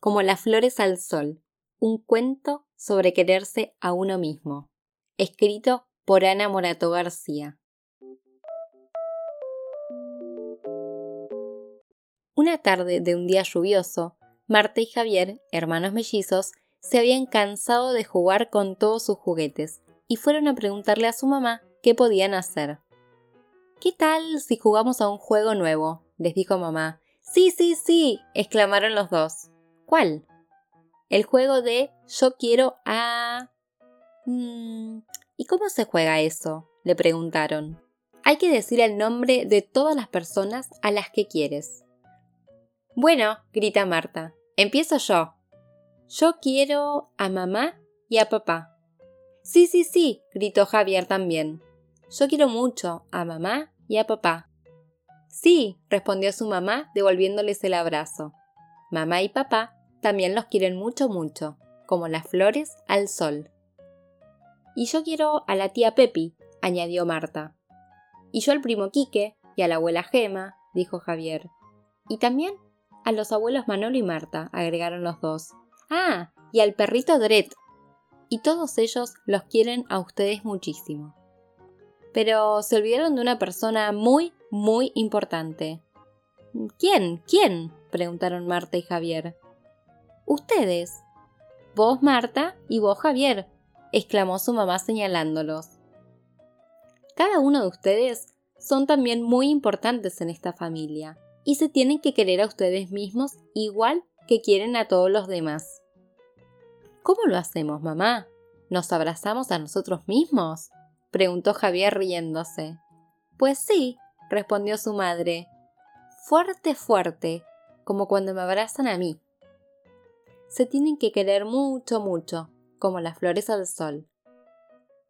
como las flores al sol, un cuento sobre quererse a uno mismo, escrito por Ana Morato García. Una tarde de un día lluvioso, Marta y Javier, hermanos mellizos, se habían cansado de jugar con todos sus juguetes y fueron a preguntarle a su mamá qué podían hacer. ¿Qué tal si jugamos a un juego nuevo? les dijo mamá. Sí, sí, sí, exclamaron los dos. ¿Cuál? El juego de yo quiero a... Mm, ¿Y cómo se juega eso? le preguntaron. Hay que decir el nombre de todas las personas a las que quieres. Bueno, grita Marta, empiezo yo. Yo quiero a mamá y a papá. Sí, sí, sí, gritó Javier también. Yo quiero mucho a mamá y a papá. Sí, respondió su mamá devolviéndoles el abrazo. Mamá y papá también los quieren mucho, mucho, como las flores al sol. Y yo quiero a la tía Pepi, añadió Marta. Y yo al primo Quique y a la abuela Gema, dijo Javier. Y también a los abuelos Manolo y Marta, agregaron los dos. Ah, y al perrito Dret. Y todos ellos los quieren a ustedes muchísimo. Pero se olvidaron de una persona muy, muy importante. ¿Quién? ¿Quién? preguntaron Marta y Javier. Ustedes. Vos, Marta, y vos, Javier, exclamó su mamá señalándolos. Cada uno de ustedes son también muy importantes en esta familia y se tienen que querer a ustedes mismos igual que quieren a todos los demás. ¿Cómo lo hacemos, mamá? ¿Nos abrazamos a nosotros mismos? preguntó Javier riéndose. Pues sí, respondió su madre. Fuerte, fuerte, como cuando me abrazan a mí se tienen que querer mucho, mucho, como las flores al sol.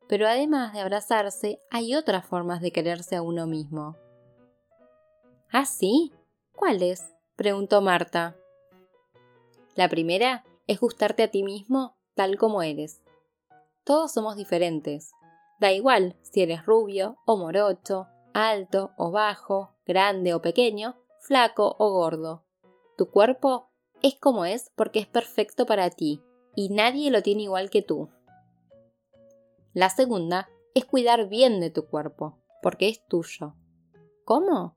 Pero además de abrazarse, hay otras formas de quererse a uno mismo. ¿Ah, sí? ¿Cuáles? preguntó Marta. La primera es gustarte a ti mismo tal como eres. Todos somos diferentes. Da igual si eres rubio o morocho, alto o bajo, grande o pequeño, flaco o gordo. Tu cuerpo es como es porque es perfecto para ti y nadie lo tiene igual que tú. La segunda es cuidar bien de tu cuerpo, porque es tuyo. ¿Cómo?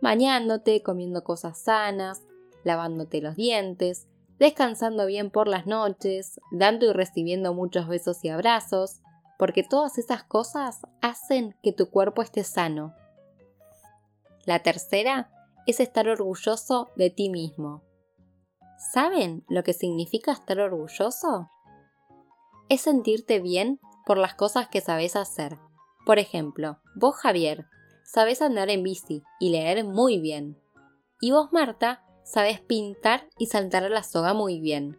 Bañándote, comiendo cosas sanas, lavándote los dientes, descansando bien por las noches, dando y recibiendo muchos besos y abrazos, porque todas esas cosas hacen que tu cuerpo esté sano. La tercera es estar orgulloso de ti mismo, ¿Saben lo que significa estar orgulloso? Es sentirte bien por las cosas que sabes hacer. Por ejemplo, vos Javier, sabes andar en bici y leer muy bien. Y vos Marta, sabes pintar y saltar a la soga muy bien.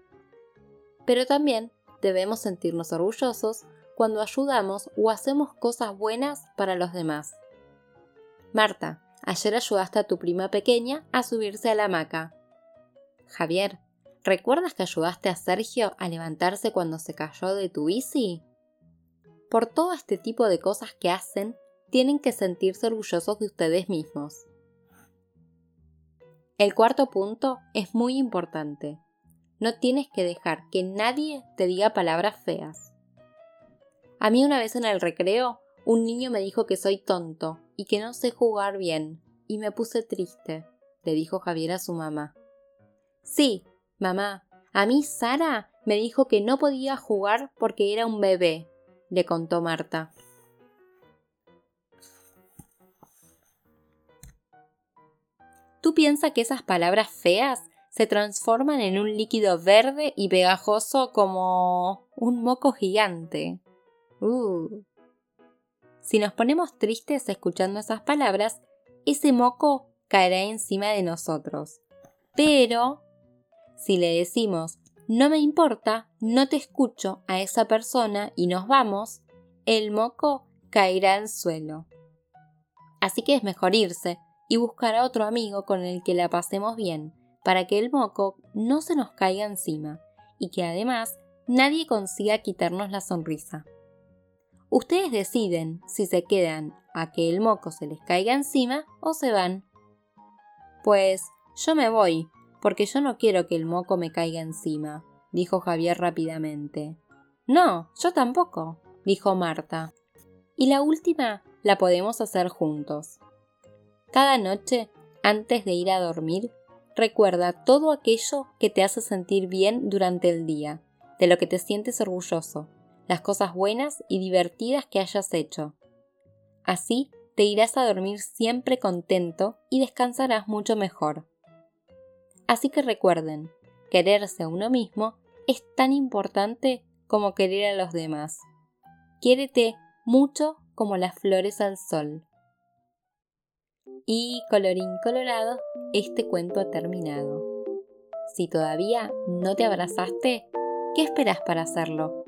Pero también debemos sentirnos orgullosos cuando ayudamos o hacemos cosas buenas para los demás. Marta, ayer ayudaste a tu prima pequeña a subirse a la hamaca Javier, ¿recuerdas que ayudaste a Sergio a levantarse cuando se cayó de tu bici? Por todo este tipo de cosas que hacen, tienen que sentirse orgullosos de ustedes mismos. El cuarto punto es muy importante. No tienes que dejar que nadie te diga palabras feas. A mí una vez en el recreo, un niño me dijo que soy tonto y que no sé jugar bien, y me puse triste, le dijo Javier a su mamá. Sí, mamá, a mí Sara me dijo que no podía jugar porque era un bebé, le contó Marta. ¿Tú piensas que esas palabras feas se transforman en un líquido verde y pegajoso como un moco gigante? Uh. Si nos ponemos tristes escuchando esas palabras, ese moco caerá encima de nosotros. Pero si le decimos no me importa, no te escucho a esa persona y nos vamos, el moco caerá al suelo. Así que es mejor irse y buscar a otro amigo con el que la pasemos bien, para que el moco no se nos caiga encima y que además nadie consiga quitarnos la sonrisa. Ustedes deciden si se quedan a que el moco se les caiga encima o se van. Pues yo me voy, porque yo no quiero que el moco me caiga encima, dijo Javier rápidamente. No, yo tampoco, dijo Marta. Y la última la podemos hacer juntos. Cada noche, antes de ir a dormir, recuerda todo aquello que te hace sentir bien durante el día, de lo que te sientes orgulloso, las cosas buenas y divertidas que hayas hecho. Así te irás a dormir siempre contento y descansarás mucho mejor. Así que recuerden, quererse a uno mismo es tan importante como querer a los demás. Quiérete mucho como las flores al sol. Y colorín colorado, este cuento ha terminado. Si todavía no te abrazaste, ¿qué esperas para hacerlo?